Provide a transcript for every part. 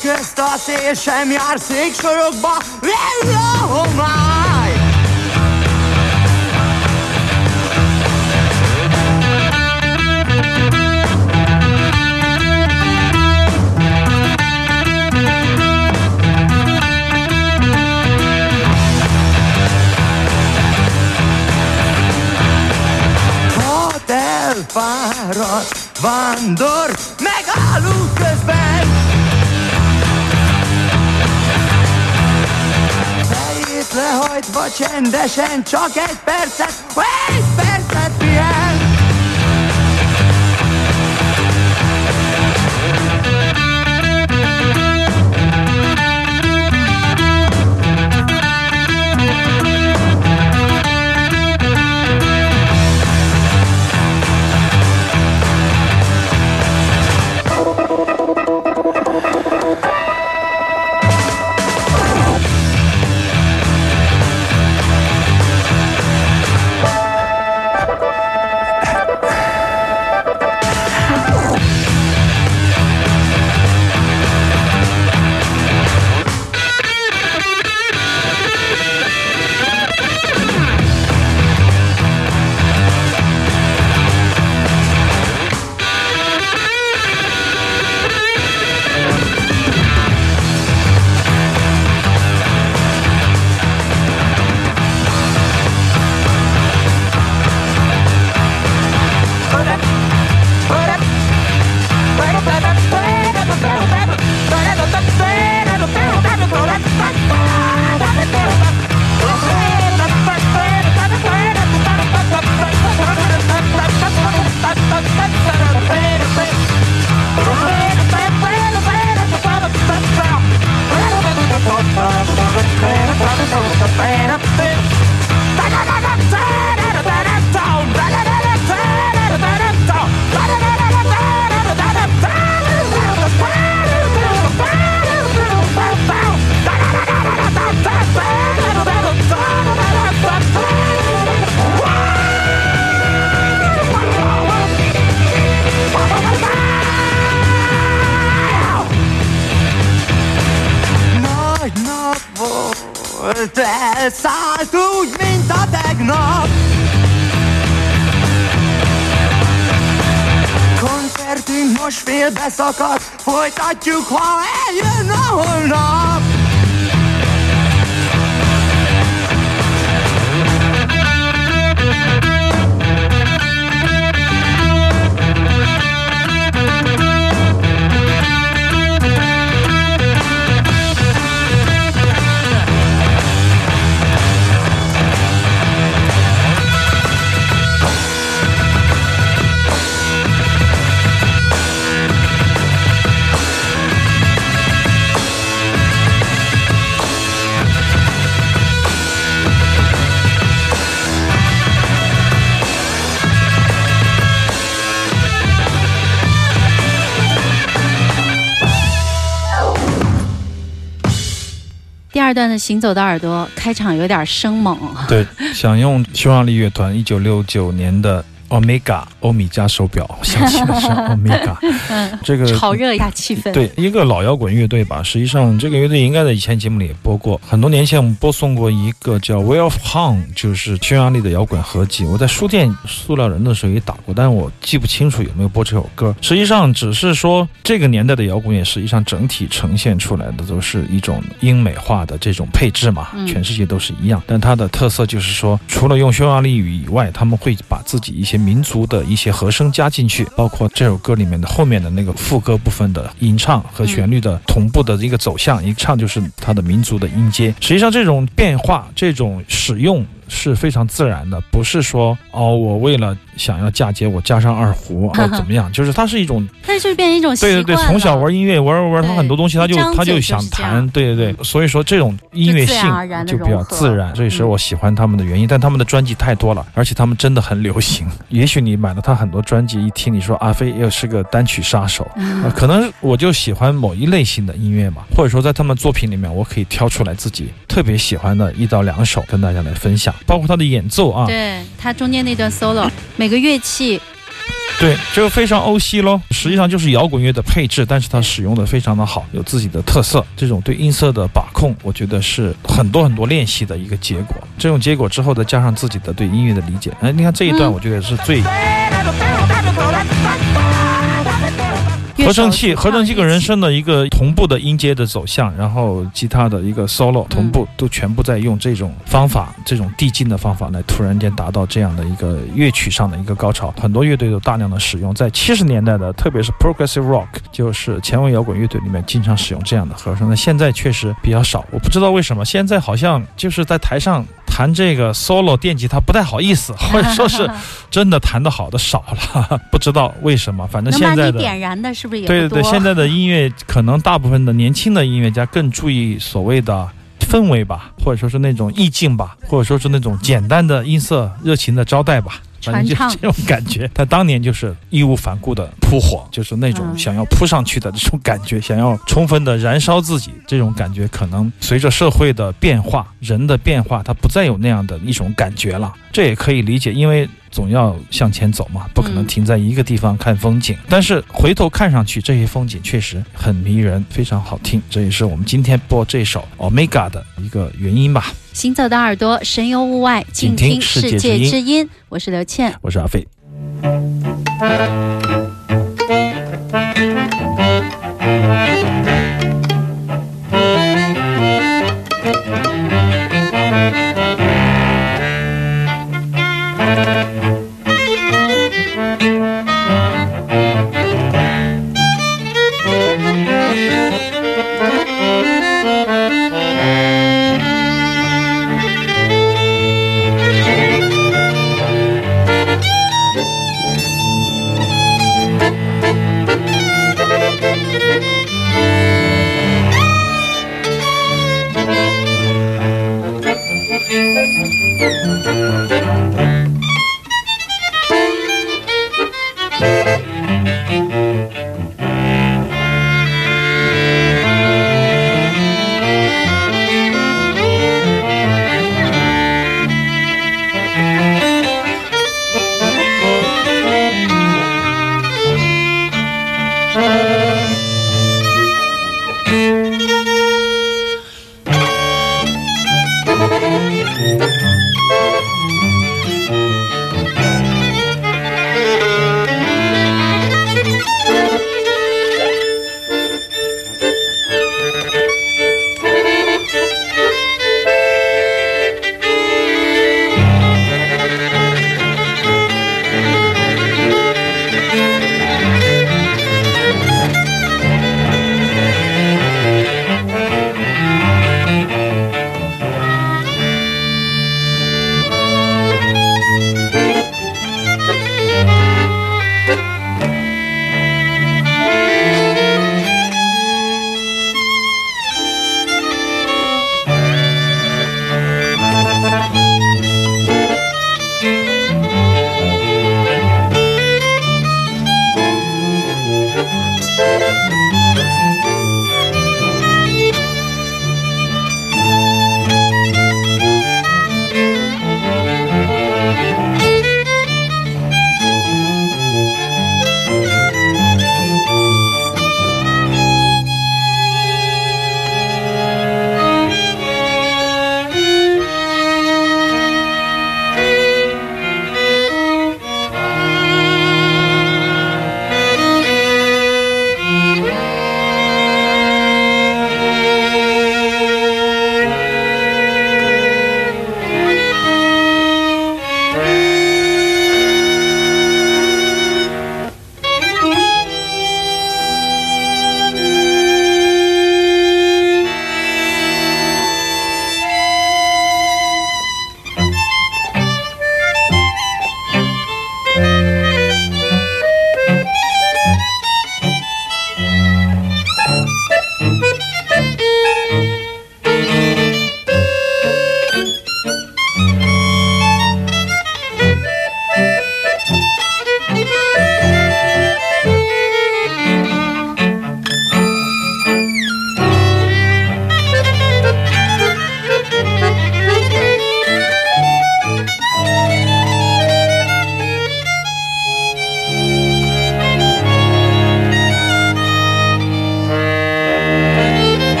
Színfalak közt a szél sem jár széksorokba, vedd a homály. Hat elfáradt vándor, megállunk lehajtva csendesen csak egy percet, egy percet volt, elszállt úgy, mint a tegnap. Koncertünk most félbe szakadt, folytatjuk, ha eljön a holnap 段的《行走的耳朵》开场有点生猛，对，想用匈牙利乐团一九六九年的《Omega 欧米茄手表，我 想起的是 Omega，这个炒热一下气氛。对，一个老摇滚乐队吧。实际上，这个乐队应该在以前节目里也播过。很多年前，我们播送过一个叫《Way of Han》，就是匈牙利的摇滚合集。我在书店塑料人的时候也打过，但是我记不清楚有没有播这首歌。实际上，只是说这个年代的摇滚乐，实际上整体呈现出来的都是一种英美化的这种配置嘛，嗯全世界都是一样。但它的特色就是说，除了用匈牙利语以外，他们会把自己一些民族的一些和声加进去，包括这首歌里面的后面的那个副歌部分的吟唱和旋律的同步的一个走向，一唱就是它的民族的音阶。实际上，这种变化，这种使用。是非常自然的，不是说哦，我为了想要嫁接，我加上二胡或 怎么样，就是它是一种 但是就变成一种习对对对，从小玩音乐玩玩玩，他很多东西他就他就想弹，对对对，所以说这种音乐性就比较自然，所以是嗯我喜欢他们的原因。但他们的专辑太多了，而且他们真的很流行。也许你买了他很多专辑，一听你说阿飞又是个单曲杀手，呃可能我就喜欢某一类型的音乐嘛，或者说在他们作品里面，我可以挑出来自己特别喜欢的一到两首跟大家来分享，包括他的演奏啊，对他中间那段 solo，每个乐器对，这个非常欧西喽，实际上就是摇滚乐的配置，但是它使用的非常的好，有自己的特色。这种对音色的把控，我觉得是很多很多练习的一个结果。这种结果之后再加上自己的对音乐的理解，哎，你看这一段，嗯我觉得是最。合成器，合成器跟人声的一个同步的音阶的走向，然后吉他的一个 solo 同步，都全部在用这种方法，这种递进的方法来突然间达到这样的一个乐曲上的一个高潮。很多乐队都大量的使用，在七十年代的，特别是 progressive rock，就是前卫摇滚乐队里面经常使用这样的和声。那现在确实比较少，我不知道为什么现在好像就是在台上弹这个 solo 电吉他不太好意思，或者说是 真的弹得好的少了，不知道为什么。反正能把你现在的。点燃的，是不是也对对对，现在的音乐可能大部分的年轻的音乐家更注意所谓的氛围吧，或者说是那种意境吧，或者说是那种简单的音色、热情的招待吧。反正就传唱这种感觉，他当年就是义无反顾的扑火，就是那种嗯想要扑上去的这种感觉，想要充分的燃烧自己，这种感觉可能随着社会的变化、人的变化，他不再有那样的一种感觉了。这也可以理解，因为总要向前走嘛，不可能停在一个地方看风景。但是回头看上去，这些风景确实很迷人，非常好听。这也是我们今天播这首 Omega 的一个原因吧。行走的耳朵，神游物外，静听世界之音。我是刘倩，我是阿飞。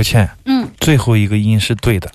秋倩，嗯，最后一个音是对的，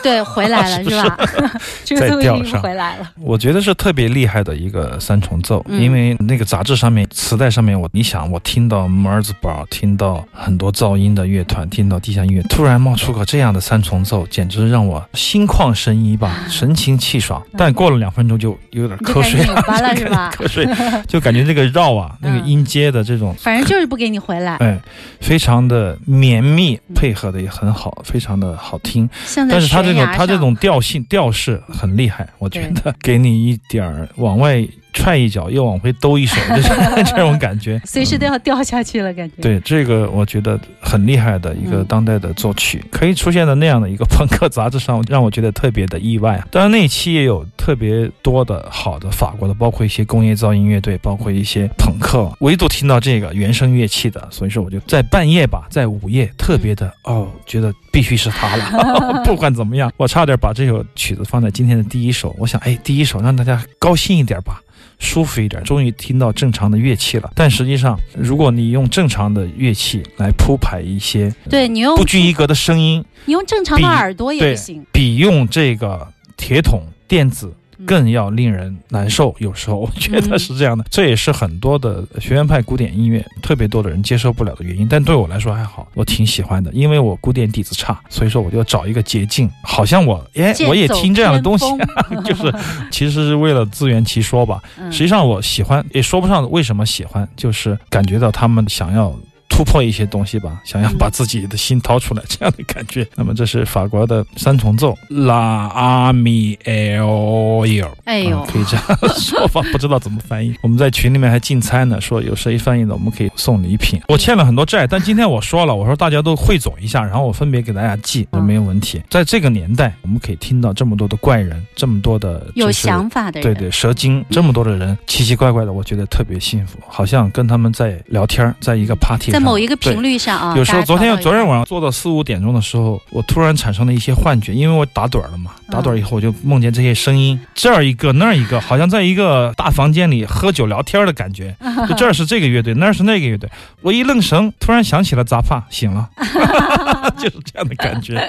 对，回来了 是吧？这个在最后一个调上回来了。我觉得是特别厉害的一个三重奏，嗯因为那个杂志上面、磁带上面，我你想，我听到摩尔兹堡，听到很多噪音的乐团，听到地下音乐，突然冒出个这样的三重奏，简直让我心旷神怡吧，神清气爽。但过了两分钟就有点瞌睡了，开始拧巴了是吧？瞌睡，就感觉这个绕啊，那个嗯音阶的这种反正就是不给你回来。哎，非常的绵密，嗯配合的也很好，非常的好听。但是它这悬崖种它这种调性调式很厉害，我觉得给你一点儿往外踹一脚，又往回兜一手，就是 这种感觉。随时都要掉下去了，感觉。对这个，我觉得很厉害的一个嗯当代的作曲，可以出现在那样的一个朋克杂志上，让我觉得特别的意外。当然那一期也有特别多的好的法国的，包括一些工业噪音乐队，包括一些朋克，唯独听到这个原声乐器的，所以说我就在半夜吧，在午夜特别的哦，觉得必须是他了。不管怎么样，我差点把这首曲子放在今天的第一首，我想哎，第一首让大家高兴一点吧。舒服一点，终于听到正常的乐器了。但实际上，如果你用正常的乐器来铺排一些对你用不拘一格的声音，你用正常的耳朵也不行。比用这个铁桶电子嗯更要令人难受。有时候我觉得是这样的，这也是很多的学院派古典音乐特别多的人接受不了的原因。但对我来说还好，我挺喜欢的，因为我古典底子差，所以说我就找一个捷径，好像我哎我也听这样的东西，就是其实是为了自圆其说吧。嗯实际上我喜欢，也说不上为什么喜欢，就是感觉到他们想要。突破一些东西吧，想要嗯把自己的心掏出来，这样的感觉。那么这是法国的三重奏，La Ami El Yo。哎呦啊，可以这样说法，不知道怎么翻译。我们在群里面还竞猜呢，说有谁翻译的，我们可以送礼品。我欠了很多债，但今天我说了，我说大家都汇总一下，然后我分别给大家寄，嗯没有问题。在这个年代，我们可以听到这么多的怪人，这么多的有就是想法的人，对对，蛇精这么多的人，奇奇怪怪的，我觉得特别幸福，好像跟他们在聊天儿，在一个 party，在某一个频率上啊。有时候昨天昨天晚上做到四五点钟的时候，我突然产生了一些幻觉，因为我打盹儿了嘛。打盹儿以后，我就梦见这些声音，这儿一个那儿一个，好像在一个大房间里喝酒聊天的感觉。就这儿是这个乐队，那儿是那个乐队。我一愣神，突然想起了杂帕，醒了，就是这样的感觉。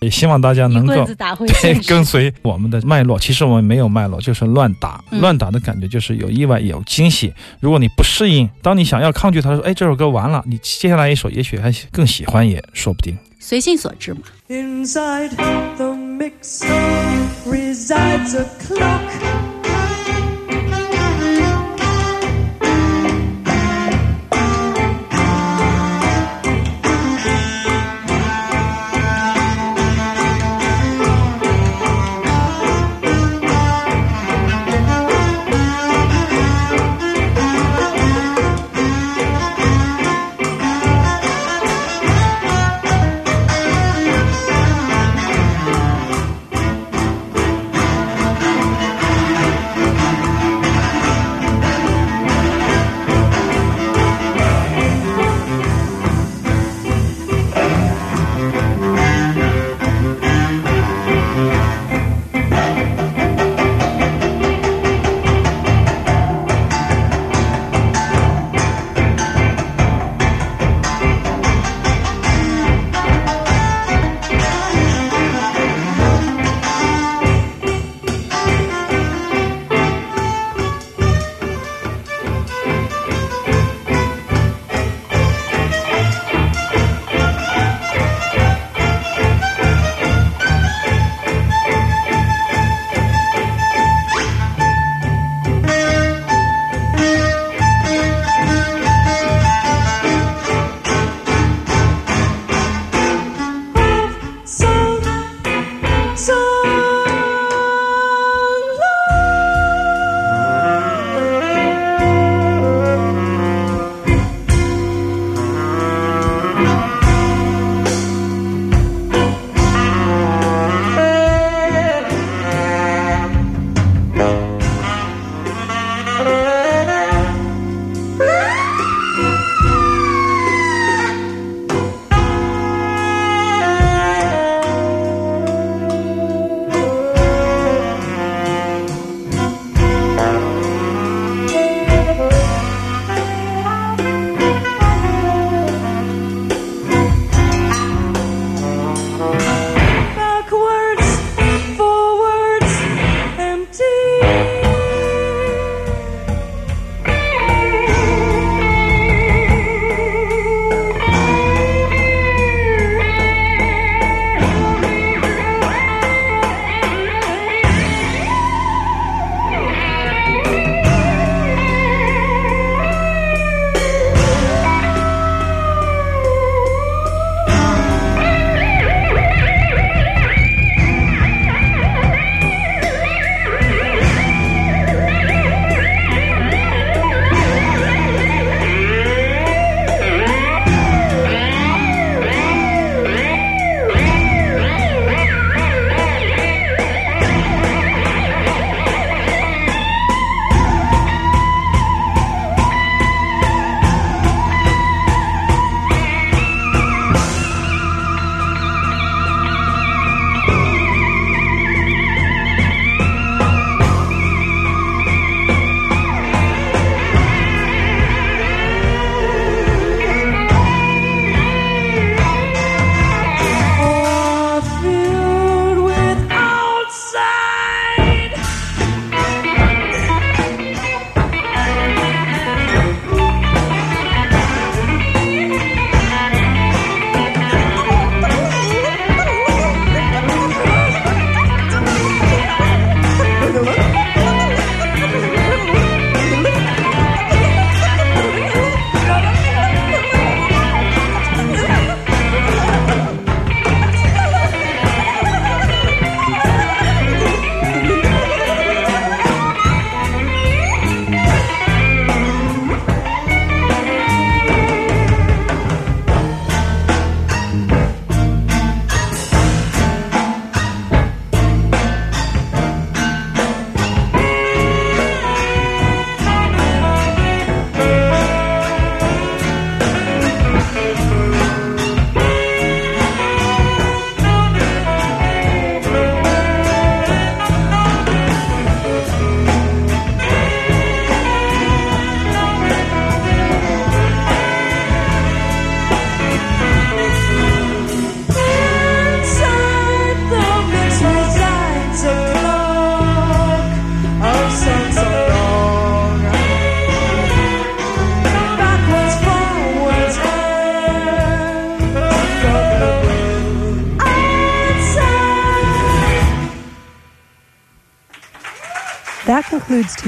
也希望大家能够。跟随我们的脉络。其实我们没有脉络，就是乱打。嗯乱打的感觉就是有意外，有惊喜。如果你不适应，当你想要抗拒他的时候，哎，这首歌完了，你接下来一首也许还更喜欢，也说不定。随性所致嘛。Inside the mix resides a clock.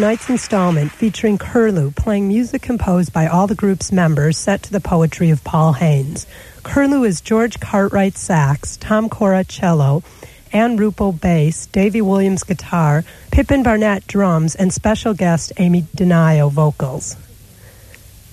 tonight's installment featuring Curlew playing music composed by all the group's members set to the poetry of Paul Haynes. Curlew is George Cartwright sax, Tom Cora cello, Ann Ruppel bass, Davy Williams guitar, Pippin Barnett drums, and special guest Amy Denayo vocals.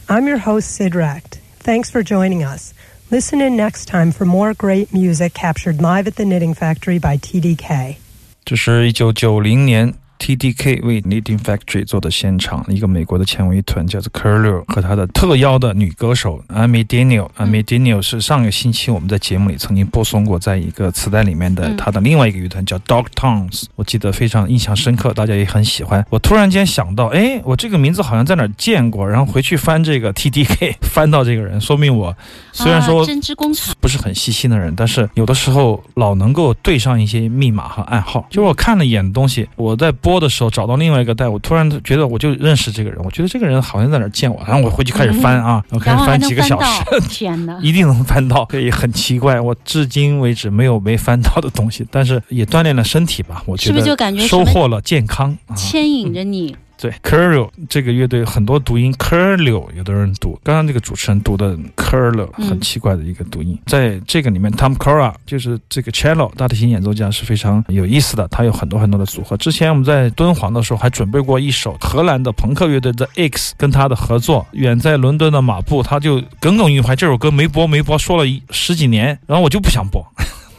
I'm your host, Sid Recht. Thanks for joining us. Listen in next time for more great music captured live at the Knitting Factory by TDK. 这是一九九零年 TDK 为 Knitting Factory 做的现场，一个美国的前卫团叫做 Curlew 和他的特邀的女歌手 Amy Daniel。Amy Daniel 是上个星期我们在节目里曾经播送过，在一个磁带里面的他的另外一个乐团叫 Dog Tones，我记得非常印象深刻，大家也很喜欢。我突然间想到，哎，我这个名字好像在哪儿见过，然后回去翻这个 TDK，翻到这个人，说明我虽然说啊针织工厂不是很细心的人，但是有的时候老能够对上一些密码和暗号。就我看了一眼东西，我在播的时候找到另外一个带，我突然觉得我就认识这个人，我觉得这个人好像在哪儿见我，然后我回去开始翻啊，我开始然后还能几个小时。天哪！一定能翻到，所以很奇怪，我至今为止没有没翻到的东西，但是也锻炼了身体吧，我觉得感觉收获了健康啊。牵引着你，对 Curlew 这个乐队很多读音 Curlew，有的人读，刚刚这个主持人读的 Curlew 嗯很奇怪的一个读音。在这个里面，Tom Cora 就是这个 cello 大提琴演奏家是非常有意思的，他有很多很多的组合。之前我们在敦煌的时候还准备过一首荷兰的朋克乐队 The X 跟他的合作，远在伦敦的马布他就耿耿于怀，这首歌没播没播，说了一十几年，然后我就不想播。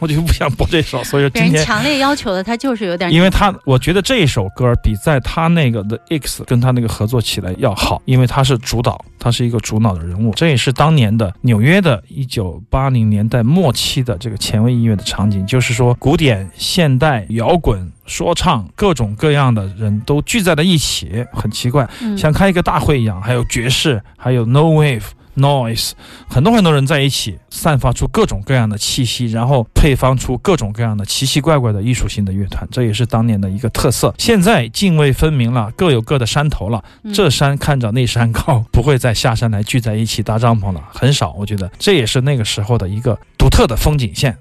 我就不想播这首，所以今天强烈要求的，他就是有点因为他，我觉得这一首歌比在他那个的 X 跟他那个合作起来要好，因为他是主导，他是一个主脑的人物。这也是当年的纽约的1980年代末期的这个前卫音乐的场景，就是说古典、现代、摇滚。说唱各种各样的人都聚在了一起，很奇怪，嗯像开一个大会一样。还有爵士，还有 No Wave。Noise，很多很多人在一起，散发出各种各样的气息，然后配方出各种各样的奇奇怪怪的艺术性的乐团，这也是当年的一个特色。现在泾渭分明了，各有各的山头了，嗯这山看着那山高，不会再下山来聚在一起搭帐篷了，很少。我觉得这也是那个时候的一个独特的风景线。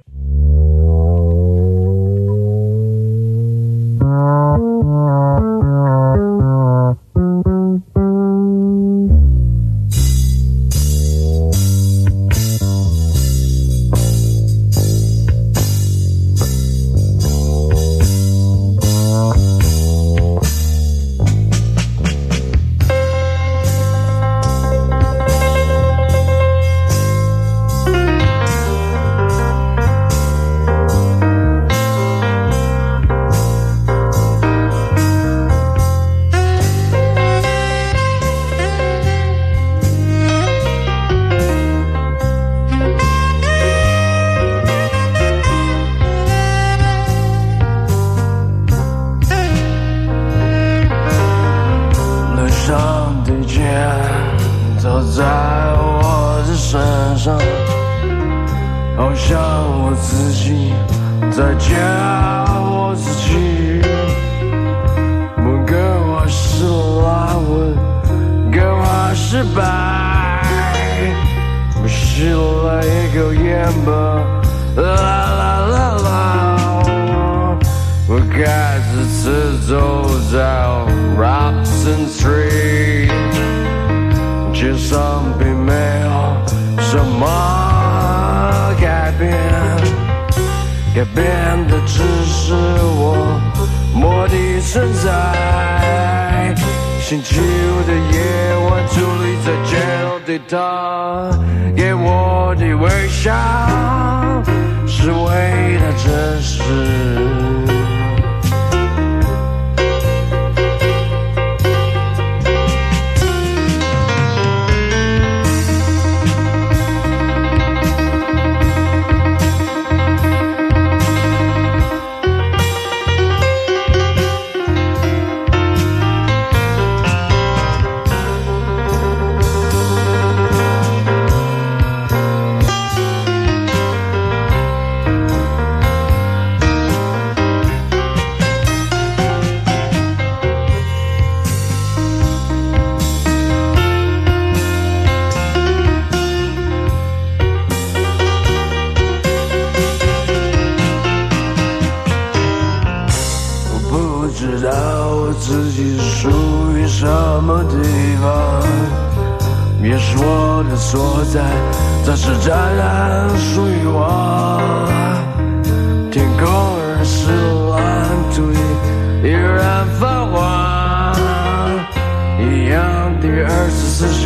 是我我的存在。星期五的夜晚，伫立在街头的他给我的微笑，是为了真实。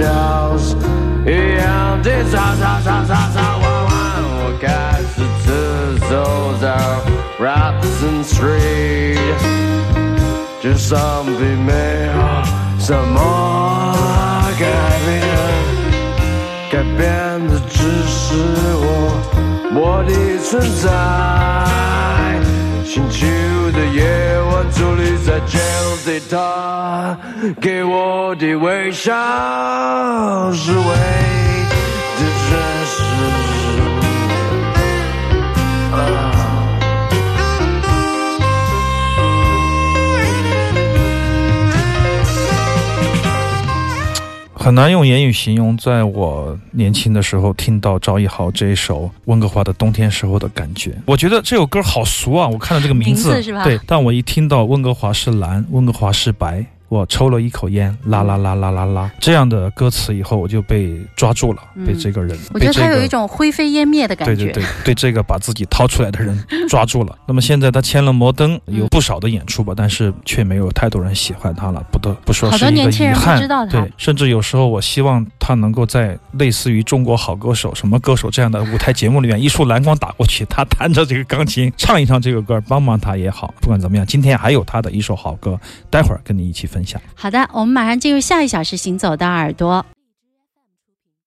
十四小时，一样的吵吵吵吵吵玩玩。我开始自走在 Robinson Street，街上并没有什么改变，改变的只是我我的存在。星期五的夜晚，伫立在街头对他给我的微笑是唯一。很难用言语形容，在我年轻的时候听到赵一豪这一首温哥华的冬天时候的感觉。我觉得这首歌好俗啊！我看到这个名字，名字是吧对，但我一听到温哥华是蓝，温哥华是白。我抽了一口烟，啦啦啦啦啦啦，这样的歌词以后我就被抓住了，嗯被这个人，我觉得他有一种灰飞烟灭的感觉。对对对，对这个把自己掏出来的人 抓住了。那么现在他签了摩登，嗯有不少的演出吧，但是却没有太多人喜欢他了，不得不说是一个遗憾。知道他对，甚至有时候我希望他能够在类似于《中国好歌手》什么歌手这样的舞台节目里面，一束蓝光打过去，他弹着这个钢琴唱一唱这个歌，帮帮他也好。不管怎么样，今天还有他的一首好歌，待会儿跟你一起分好的，我们马上进入下一小时《行走的耳朵》。